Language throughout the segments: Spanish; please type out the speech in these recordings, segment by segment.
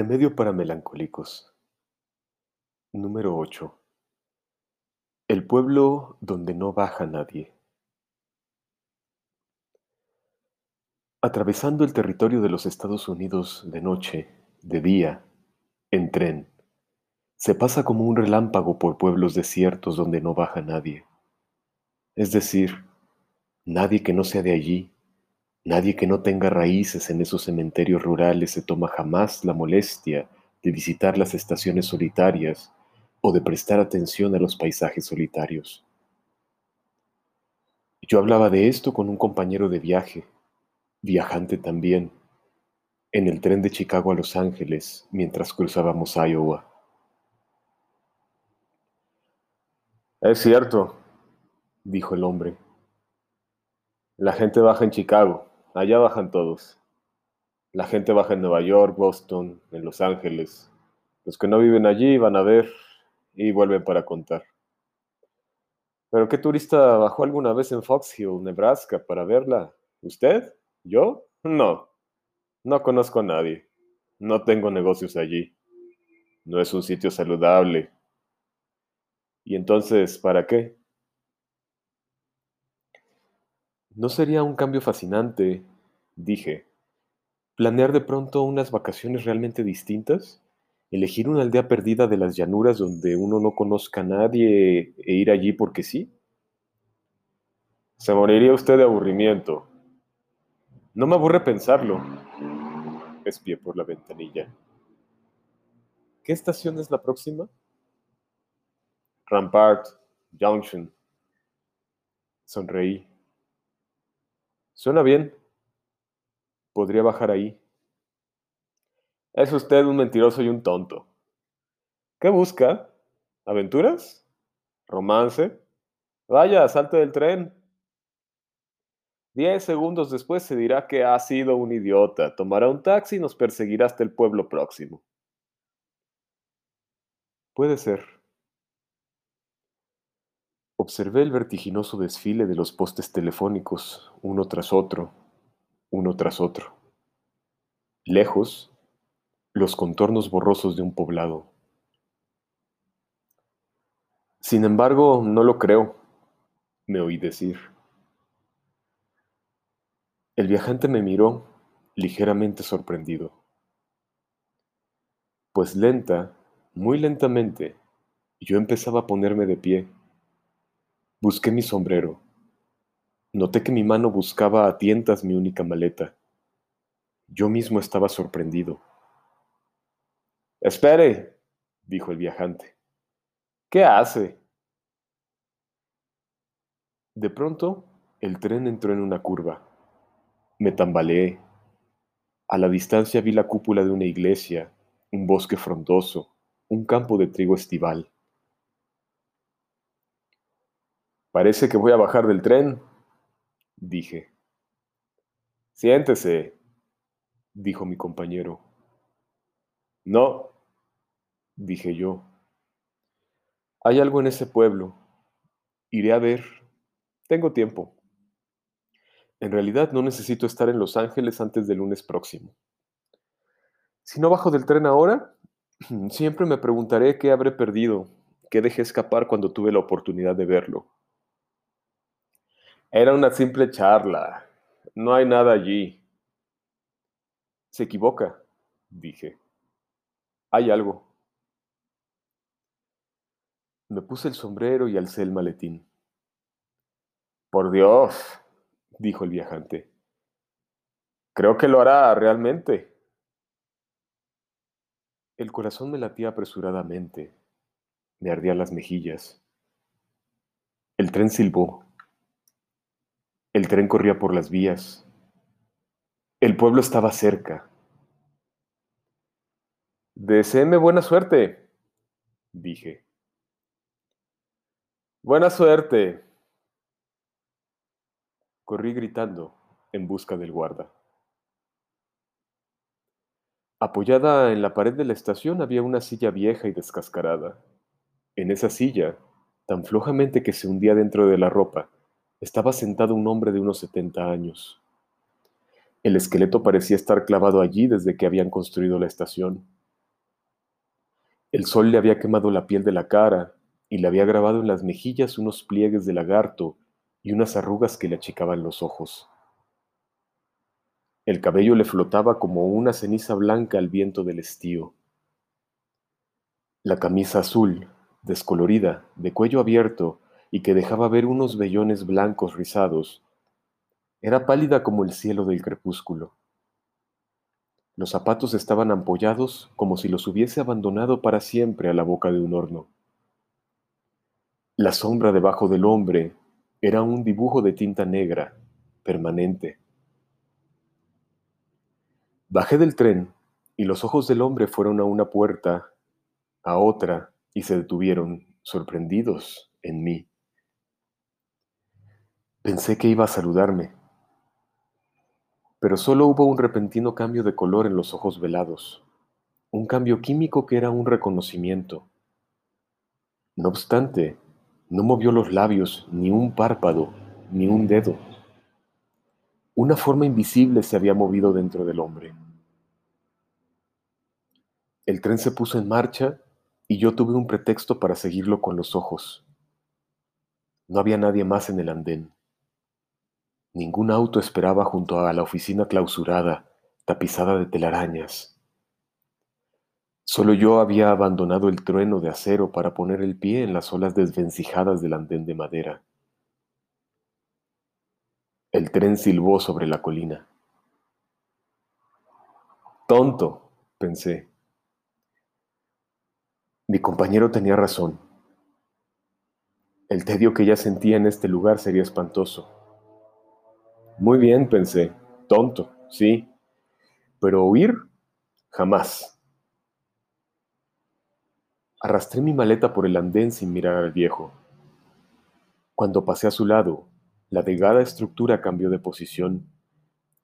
Remedio para melancólicos. Número 8. El pueblo donde no baja nadie. Atravesando el territorio de los Estados Unidos de noche, de día, en tren, se pasa como un relámpago por pueblos desiertos donde no baja nadie. Es decir, nadie que no sea de allí, nadie que no tenga raíces en esos cementerios rurales se toma jamás la molestia de visitar las estaciones solitarias o de prestar atención a los paisajes solitarios. Yo hablaba de esto con un compañero de viaje, viajante también, en el tren de Chicago a Los Ángeles mientras cruzábamos Iowa. Es cierto, dijo el hombre. La gente baja en Chicago, allá bajan todos. La gente baja en Nueva York, Boston, en Los Ángeles. Los que no viven allí van a ver y vuelven para contar. ¿Pero qué turista bajó alguna vez en Fox Hill, Nebraska, para verla? ¿Usted? ¿Yo? No. No conozco a nadie. No tengo negocios allí. No es un sitio saludable. ¿Y entonces, para qué? ¿No sería un cambio fascinante, dije, planear de pronto unas vacaciones realmente distintas? ¿Elegir una aldea perdida de las llanuras donde uno no conozca a nadie e ir allí porque sí? Se moriría usted de aburrimiento. No me aburre pensarlo. Espié por la ventanilla. ¿Qué estación es la próxima? Rampart Junction. Sonreí. Suena bien. Podría bajar ahí. Es usted un mentiroso y un tonto. ¿Qué busca? ¿Aventuras? ¿Romance? Vaya, salte del tren. Diez segundos después se dirá que ha sido un idiota. Tomará un taxi y nos perseguirá hasta el pueblo próximo. Puede ser. Observé el vertiginoso desfile de los postes telefónicos, uno tras otro, uno tras otro. Lejos, los contornos borrosos de un poblado. Sin embargo, no lo creo, me oí decir. El viajante me miró, ligeramente sorprendido. Pues lenta, muy lentamente, yo empezaba a ponerme de pie Busqué mi sombrero. Noté que mi mano buscaba a tientas mi única maleta. Yo mismo estaba sorprendido. Espere, dijo el viajante. ¿Qué hace? De pronto, el tren entró en una curva. Me tambaleé. A la distancia vi la cúpula de una iglesia, un bosque frondoso, un campo de trigo estival. Parece que voy a bajar del tren, dije. Siéntese, dijo mi compañero. No, dije yo. Hay algo en ese pueblo. Iré a ver. Tengo tiempo. En realidad no necesito estar en Los Ángeles antes del lunes próximo. Si no bajo del tren ahora, siempre me preguntaré qué habré perdido, qué dejé escapar cuando tuve la oportunidad de verlo. Era una simple charla. No hay nada allí. Se equivoca, dije. Hay algo. Me puse el sombrero y alcé el maletín. Por Dios, dijo el viajante. Creo que lo hará realmente. El corazón me latía apresuradamente. Me ardían las mejillas. El tren silbó. El tren corría por las vías. El pueblo estaba cerca. Deseeme buena suerte, dije. Buena suerte. Corrí gritando en busca del guarda. Apoyada en la pared de la estación había una silla vieja y descascarada. En esa silla, tan flojamente que se hundía dentro de la ropa, estaba sentado un hombre de unos 70 años. El esqueleto parecía estar clavado allí desde que habían construido la estación. El sol le había quemado la piel de la cara y le había grabado en las mejillas unos pliegues de lagarto y unas arrugas que le achicaban los ojos. El cabello le flotaba como una ceniza blanca al viento del estío. La camisa azul, descolorida, de cuello abierto y que dejaba ver unos vellones blancos rizados, era pálida como el cielo del crepúsculo. Los zapatos estaban ampollados como si los hubiese abandonado para siempre a la boca de un horno. La sombra debajo del hombre era un dibujo de tinta negra, permanente. Bajé del tren y los ojos del hombre fueron a una puerta, a otra, y se detuvieron, sorprendidos, en mí. Pensé que iba a saludarme pero solo hubo un repentino cambio de color en los ojos velados, un cambio químico que era un reconocimiento. No obstante, no movió los labios, ni un párpado, ni un dedo. Una forma invisible se había movido dentro del hombre. El tren se puso en marcha y yo tuve un pretexto para seguirlo con los ojos. No había nadie más en el andén. Ningún auto esperaba junto a la oficina clausurada, tapizada de telarañas. Solo yo había abandonado el trueno de acero para poner el pie en las olas desvencijadas del andén de madera. El tren silbó sobre la colina. Tonto, pensé. Mi compañero tenía razón. El tedio que ya sentía en este lugar sería espantoso. Muy bien, pensé. Tonto, sí. Pero huir, jamás. Arrastré mi maleta por el andén sin mirar al viejo. Cuando pasé a su lado, la delgada estructura cambió de posición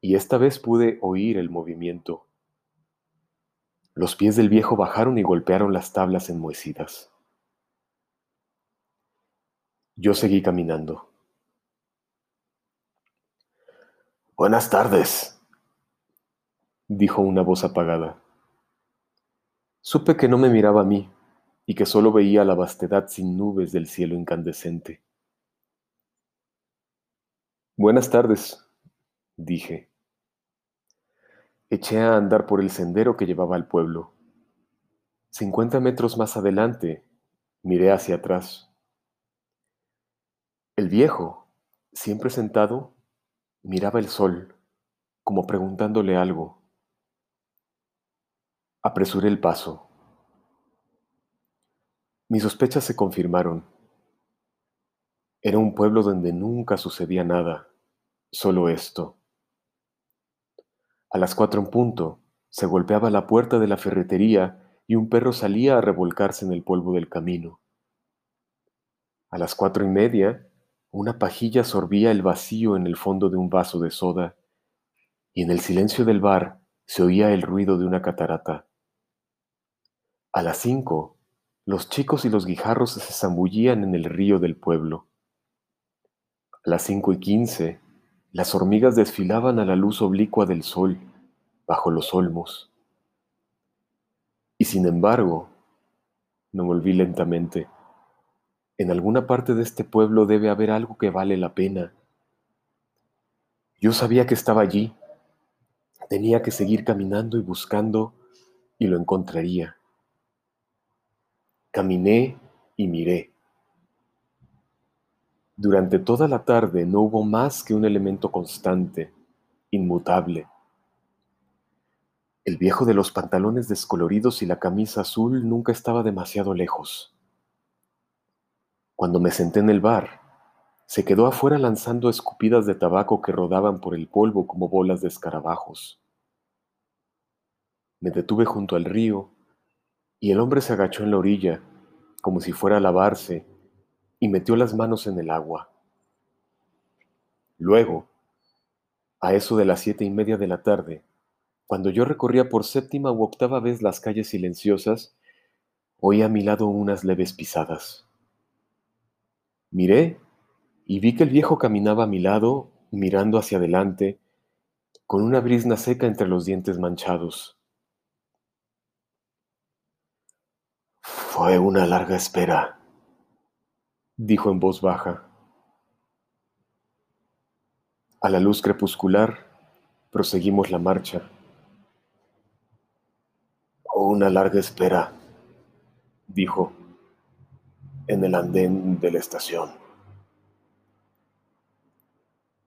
y esta vez pude oír el movimiento. Los pies del viejo bajaron y golpearon las tablas enmohecidas. Yo seguí caminando. Buenas tardes, dijo una voz apagada. Supe que no me miraba a mí y que solo veía la vastedad sin nubes del cielo incandescente. Buenas tardes, dije. Eché a andar por el sendero que llevaba al pueblo. Cincuenta metros más adelante, miré hacia atrás. El viejo, siempre sentado, Miraba el sol, como preguntándole algo. Apresuré el paso. Mis sospechas se confirmaron. Era un pueblo donde nunca sucedía nada, solo esto. A las cuatro en punto, se golpeaba la puerta de la ferretería y un perro salía a revolcarse en el polvo del camino. A las cuatro y media, una pajilla sorbía el vacío en el fondo de un vaso de soda, y en el silencio del bar se oía el ruido de una catarata. A las cinco, los chicos y los guijarros se zambullían en el río del pueblo. A las cinco y quince, las hormigas desfilaban a la luz oblicua del sol, bajo los olmos. Y sin embargo, me volví lentamente. En alguna parte de este pueblo debe haber algo que vale la pena. Yo sabía que estaba allí. Tenía que seguir caminando y buscando y lo encontraría. Caminé y miré. Durante toda la tarde no hubo más que un elemento constante, inmutable. El viejo de los pantalones descoloridos y la camisa azul nunca estaba demasiado lejos. Cuando me senté en el bar, se quedó afuera lanzando escupidas de tabaco que rodaban por el polvo como bolas de escarabajos. Me detuve junto al río y el hombre se agachó en la orilla, como si fuera a lavarse, y metió las manos en el agua. Luego, a eso de las siete y media de la tarde, cuando yo recorría por séptima u octava vez las calles silenciosas, oí a mi lado unas leves pisadas. Miré y vi que el viejo caminaba a mi lado, mirando hacia adelante, con una brisna seca entre los dientes manchados. Fue una larga espera, dijo en voz baja. A la luz crepuscular proseguimos la marcha. Una larga espera, dijo, en el andén de la estación.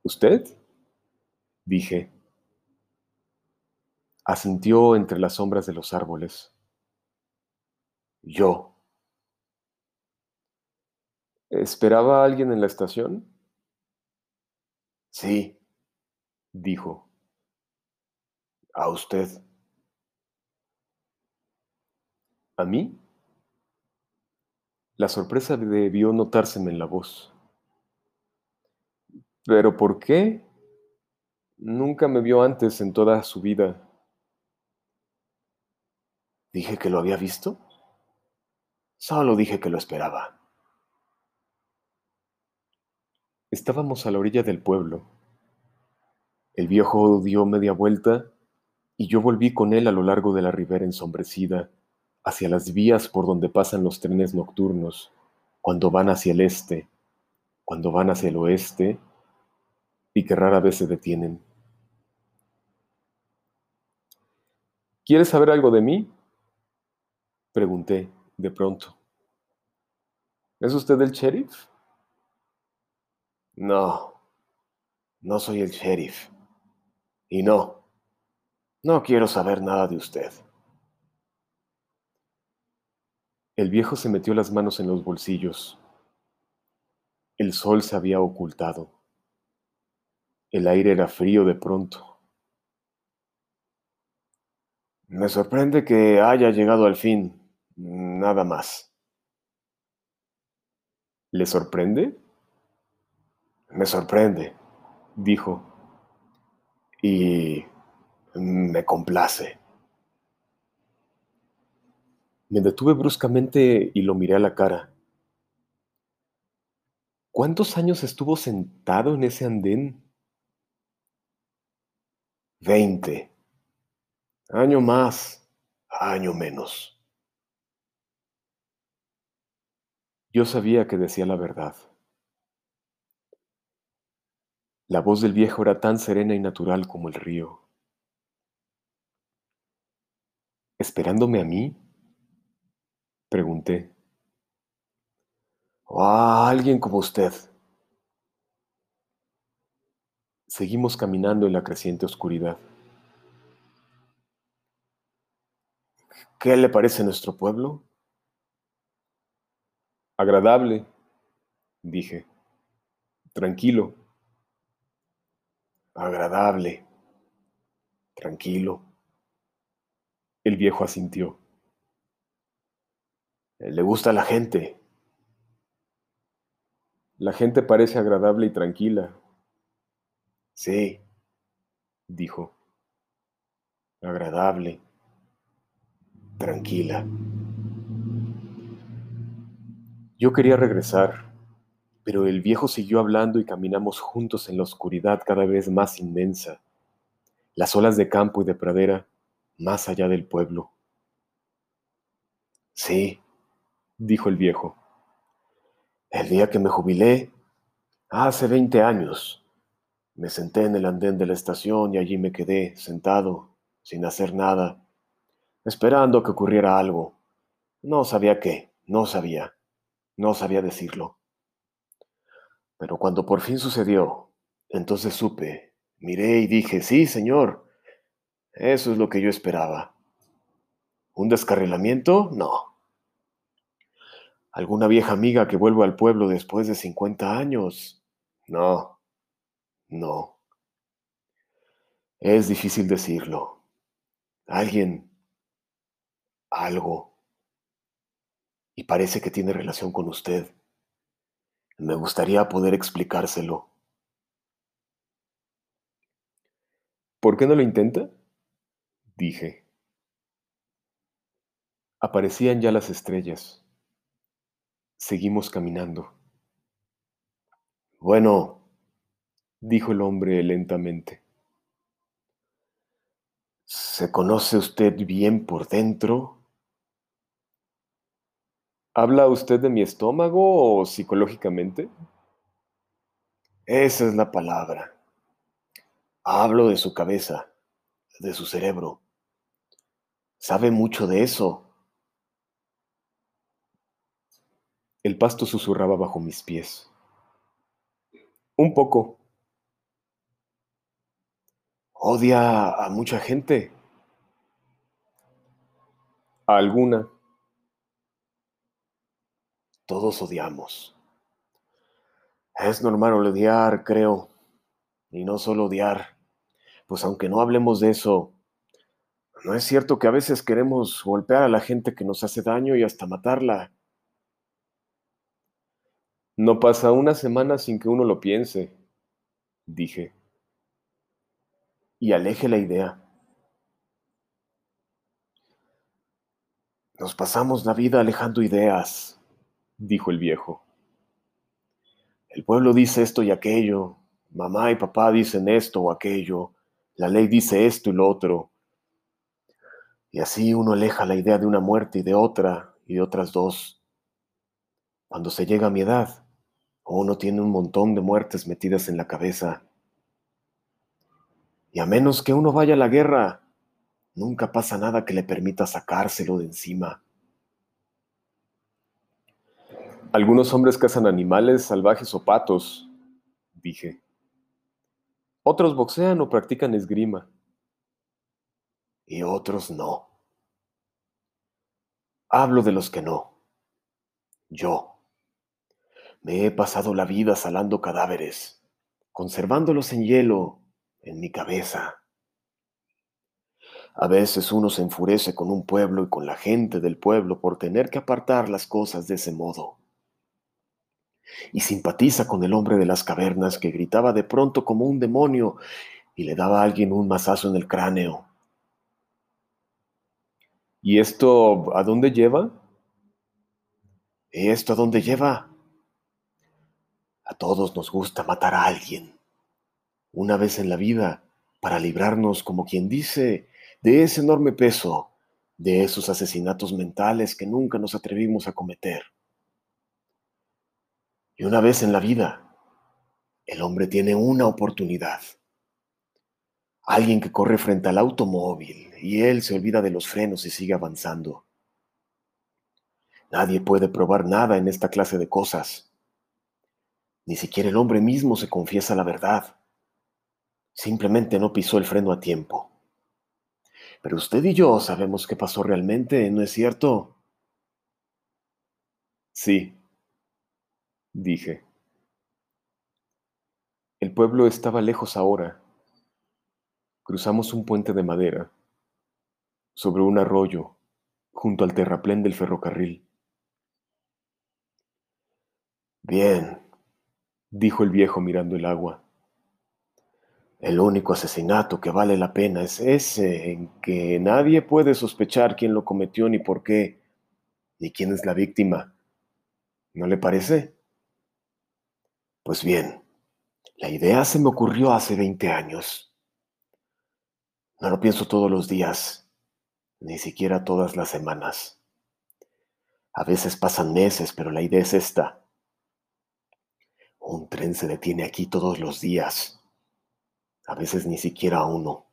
¿Usted? dije. Asintió entre las sombras de los árboles. Yo. ¿Esperaba a alguien en la estación? Sí, dijo. A usted. ¿A mí? La sorpresa debió notárseme en la voz. ¿Pero por qué? Nunca me vio antes en toda su vida. ¿Dije que lo había visto? Solo dije que lo esperaba. Estábamos a la orilla del pueblo. El viejo dio media vuelta y yo volví con él a lo largo de la ribera ensombrecida, hacia las vías por donde pasan los trenes nocturnos, cuando van hacia el este, cuando van hacia el oeste y que rara vez se detienen. ¿Quieres saber algo de mí? Pregunté de pronto. ¿Es usted el sheriff? No, no soy el sheriff. Y no, no quiero saber nada de usted. El viejo se metió las manos en los bolsillos. El sol se había ocultado. El aire era frío de pronto. Me sorprende que haya llegado al fin, nada más. ¿Le sorprende? Me sorprende, dijo, y me complace. Me detuve bruscamente y lo miré a la cara. ¿Cuántos años estuvo sentado en ese andén? Veinte. Año más, año menos. Yo sabía que decía la verdad. La voz del viejo era tan serena y natural como el río. ¿Esperándome a mí? Pregunté. ¿O a alguien como usted? Seguimos caminando en la creciente oscuridad. ¿Qué le parece nuestro pueblo? Agradable, dije. Tranquilo. Agradable. Tranquilo. El viejo asintió. Le gusta la gente. La gente parece agradable y tranquila. Sí, dijo. Agradable. Tranquila. Yo quería regresar, pero el viejo siguió hablando y caminamos juntos en la oscuridad cada vez más inmensa, las olas de campo y de pradera más allá del pueblo. Sí, dijo el viejo. El día que me jubilé, hace veinte años, me senté en el andén de la estación y allí me quedé sentado, sin hacer nada, esperando que ocurriera algo. No sabía qué, no sabía, no sabía decirlo. Pero cuando por fin sucedió, entonces supe, miré y dije, sí, señor, eso es lo que yo esperaba. ¿Un descarrilamiento? No. ¿Alguna vieja amiga que vuelva al pueblo después de 50 años? No, no. Es difícil decirlo. Alguien, algo. Y parece que tiene relación con usted. Me gustaría poder explicárselo. ¿Por qué no lo intenta? Dije. Aparecían ya las estrellas. Seguimos caminando. Bueno, dijo el hombre lentamente. ¿Se conoce usted bien por dentro? ¿Habla usted de mi estómago o psicológicamente? Esa es la palabra. Hablo de su cabeza, de su cerebro. Sabe mucho de eso. El pasto susurraba bajo mis pies. Un poco. Odia a mucha gente. A alguna. Todos odiamos. Es normal odiar, creo. Y no solo odiar. Pues aunque no hablemos de eso, ¿no es cierto que a veces queremos golpear a la gente que nos hace daño y hasta matarla? No pasa una semana sin que uno lo piense, dije. Y aleje la idea. Nos pasamos la vida alejando ideas, dijo el viejo. El pueblo dice esto y aquello, mamá y papá dicen esto o aquello, la ley dice esto y lo otro. Y así uno aleja la idea de una muerte y de otra y de otras dos. Cuando se llega a mi edad, uno tiene un montón de muertes metidas en la cabeza. Y a menos que uno vaya a la guerra, nunca pasa nada que le permita sacárselo de encima. Algunos hombres cazan animales salvajes o patos, dije. Otros boxean o practican esgrima. Y otros no. Hablo de los que no. Yo. Me he pasado la vida salando cadáveres, conservándolos en hielo en mi cabeza. A veces uno se enfurece con un pueblo y con la gente del pueblo por tener que apartar las cosas de ese modo y simpatiza con el hombre de las cavernas que gritaba de pronto como un demonio y le daba a alguien un mazazo en el cráneo. ¿Y esto a dónde lleva? ¿Esto a dónde lleva? A todos nos gusta matar a alguien. Una vez en la vida, para librarnos, como quien dice, de ese enorme peso, de esos asesinatos mentales que nunca nos atrevimos a cometer. Y una vez en la vida, el hombre tiene una oportunidad. Alguien que corre frente al automóvil y él se olvida de los frenos y sigue avanzando. Nadie puede probar nada en esta clase de cosas. Ni siquiera el hombre mismo se confiesa la verdad. Simplemente no pisó el freno a tiempo. Pero usted y yo sabemos qué pasó realmente, ¿no es cierto? Sí, dije. El pueblo estaba lejos ahora. Cruzamos un puente de madera, sobre un arroyo, junto al terraplén del ferrocarril. Bien, dijo el viejo mirando el agua. El único asesinato que vale la pena es ese en que nadie puede sospechar quién lo cometió ni por qué, ni quién es la víctima. ¿No le parece? Pues bien, la idea se me ocurrió hace 20 años. No lo pienso todos los días, ni siquiera todas las semanas. A veces pasan meses, pero la idea es esta. Un tren se detiene aquí todos los días. A veces ni siquiera uno.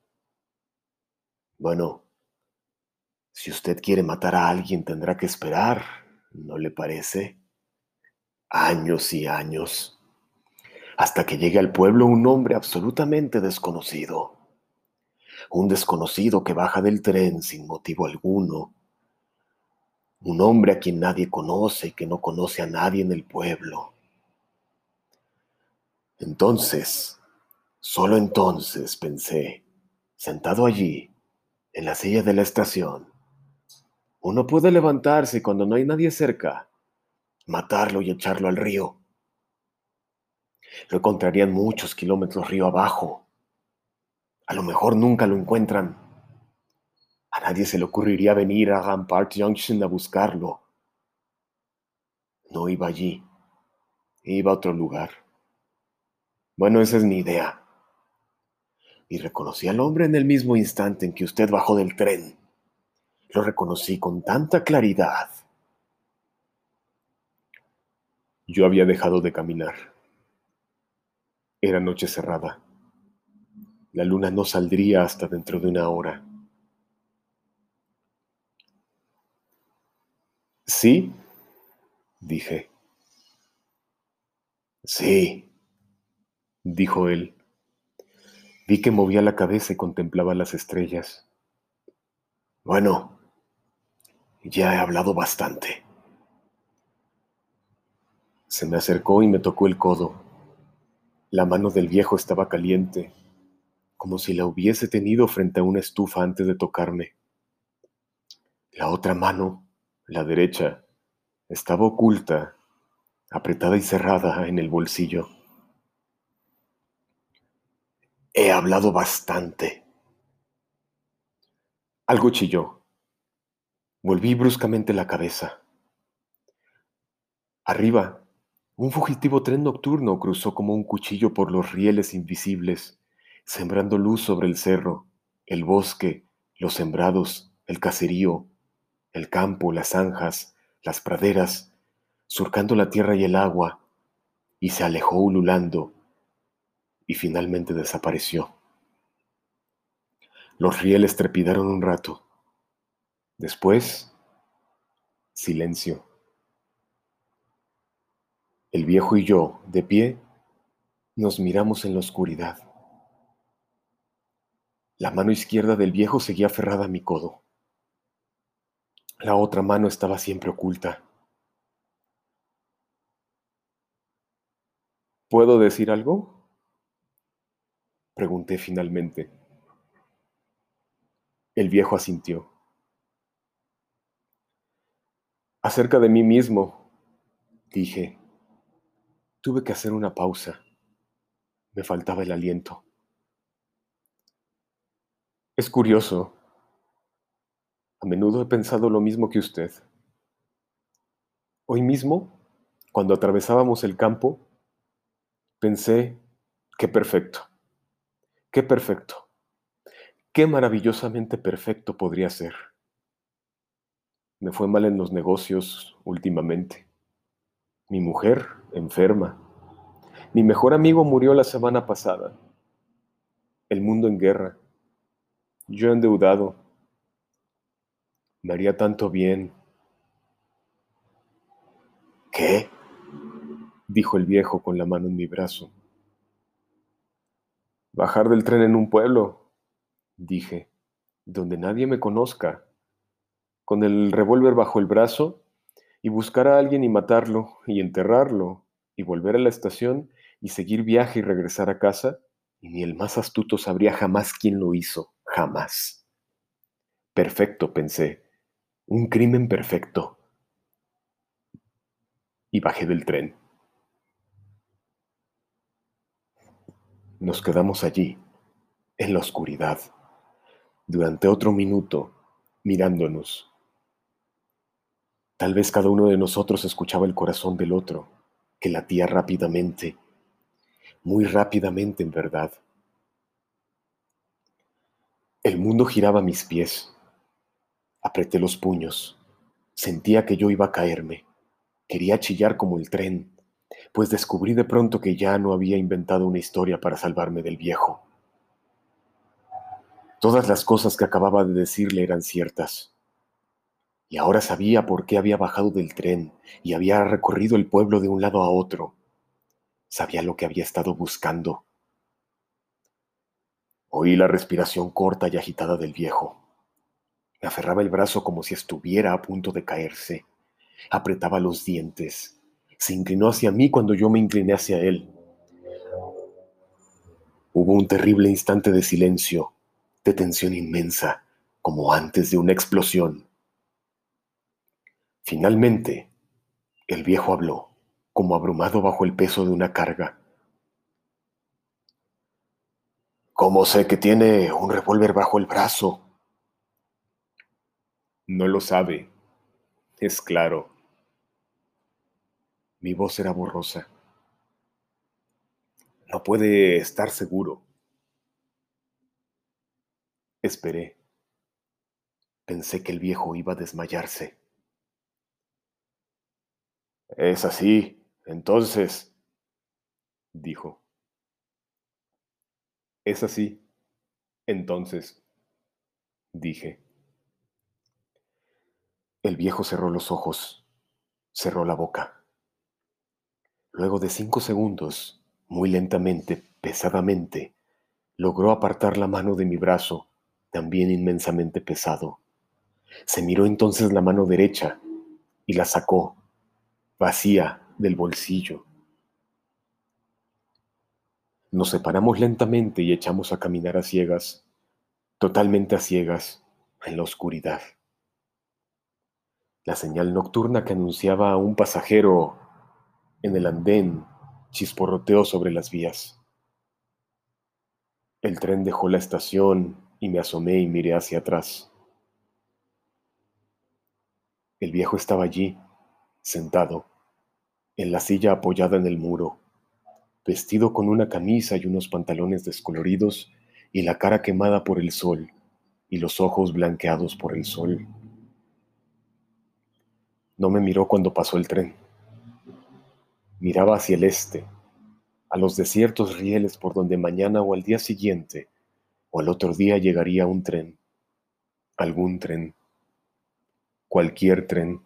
Bueno, si usted quiere matar a alguien tendrá que esperar, ¿no le parece? Años y años hasta que llegue al pueblo un hombre absolutamente desconocido. Un desconocido que baja del tren sin motivo alguno. Un hombre a quien nadie conoce y que no conoce a nadie en el pueblo. Entonces, solo entonces pensé, sentado allí, en la silla de la estación, uno puede levantarse cuando no hay nadie cerca, matarlo y echarlo al río lo encontrarían muchos kilómetros río abajo. A lo mejor nunca lo encuentran. A nadie se le ocurriría venir a Rampart Junction a buscarlo. No iba allí. Iba a otro lugar. Bueno, esa es mi idea. Y reconocí al hombre en el mismo instante en que usted bajó del tren. Lo reconocí con tanta claridad. Yo había dejado de caminar. Era noche cerrada. La luna no saldría hasta dentro de una hora. ¿Sí? dije. Sí, dijo él. Vi que movía la cabeza y contemplaba las estrellas. Bueno, ya he hablado bastante. Se me acercó y me tocó el codo. La mano del viejo estaba caliente, como si la hubiese tenido frente a una estufa antes de tocarme. La otra mano, la derecha, estaba oculta, apretada y cerrada en el bolsillo. He hablado bastante. Algo chilló. Volví bruscamente la cabeza. Arriba, un fugitivo tren nocturno cruzó como un cuchillo por los rieles invisibles, sembrando luz sobre el cerro, el bosque, los sembrados, el caserío, el campo, las zanjas, las praderas, surcando la tierra y el agua, y se alejó ululando, y finalmente desapareció. Los rieles trepidaron un rato. Después, silencio. El viejo y yo, de pie, nos miramos en la oscuridad. La mano izquierda del viejo seguía aferrada a mi codo. La otra mano estaba siempre oculta. ¿Puedo decir algo? Pregunté finalmente. El viejo asintió. Acerca de mí mismo, dije. Tuve que hacer una pausa. Me faltaba el aliento. Es curioso. A menudo he pensado lo mismo que usted. Hoy mismo, cuando atravesábamos el campo, pensé, qué perfecto, qué perfecto, qué maravillosamente perfecto podría ser. Me fue mal en los negocios últimamente. Mi mujer, enferma. Mi mejor amigo murió la semana pasada. El mundo en guerra. Yo endeudado. Me haría tanto bien. ¿Qué? dijo el viejo con la mano en mi brazo. Bajar del tren en un pueblo, dije, donde nadie me conozca, con el revólver bajo el brazo, y buscar a alguien y matarlo, y enterrarlo, y volver a la estación, y seguir viaje y regresar a casa, y ni el más astuto sabría jamás quién lo hizo, jamás. Perfecto, pensé, un crimen perfecto. Y bajé del tren. Nos quedamos allí, en la oscuridad, durante otro minuto, mirándonos. Tal vez cada uno de nosotros escuchaba el corazón del otro, que latía rápidamente, muy rápidamente en verdad. El mundo giraba a mis pies. Apreté los puños. Sentía que yo iba a caerme. Quería chillar como el tren, pues descubrí de pronto que ya no había inventado una historia para salvarme del viejo. Todas las cosas que acababa de decirle eran ciertas. Y ahora sabía por qué había bajado del tren y había recorrido el pueblo de un lado a otro. Sabía lo que había estado buscando. Oí la respiración corta y agitada del viejo. Me aferraba el brazo como si estuviera a punto de caerse. Apretaba los dientes. Se inclinó hacia mí cuando yo me incliné hacia él. Hubo un terrible instante de silencio, de tensión inmensa, como antes de una explosión. Finalmente, el viejo habló, como abrumado bajo el peso de una carga. ¿Cómo sé que tiene un revólver bajo el brazo? No lo sabe, es claro. Mi voz era borrosa. No puede estar seguro. Esperé. Pensé que el viejo iba a desmayarse. Es así, Entonces, dijo. Es así. Entonces, dije. El viejo cerró los ojos, cerró la boca. Luego de cinco segundos, muy lentamente, pesadamente, logró apartar la mano de mi brazo, también inmensamente pesado. Se miró entonces la mano derecha y la sacó, vacía, del bolsillo. Nos separamos lentamente y echamos a caminar a ciegas, totalmente a ciegas, en la oscuridad. La señal nocturna que anunciaba a un pasajero en el andén chisporroteó sobre las vías. El tren dejó la estación y me asomé y miré hacia atrás. El viejo estaba allí, sentado, en la silla apoyada en el muro, vestido con una camisa y unos pantalones descoloridos y la cara quemada por el sol y los ojos blanqueados por el sol. No me miró cuando pasó el tren. Miraba hacia el este, a los desiertos rieles por donde mañana o al día siguiente o al otro día llegaría un tren, algún tren, cualquier tren.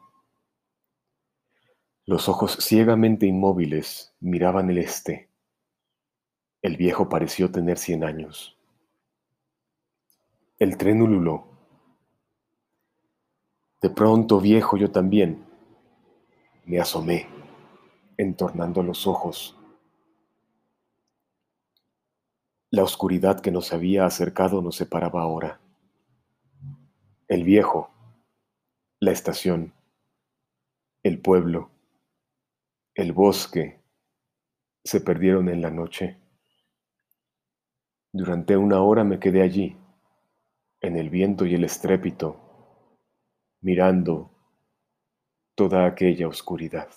Los ojos ciegamente inmóviles miraban el este. El viejo pareció tener cien años. El tren ululó. De pronto, viejo, yo también. Me asomé, entornando los ojos. La oscuridad que nos había acercado nos separaba ahora. El viejo, la estación, el pueblo, el bosque se perdieron en la noche. Durante una hora me quedé allí, en el viento y el estrépito, mirando toda aquella oscuridad.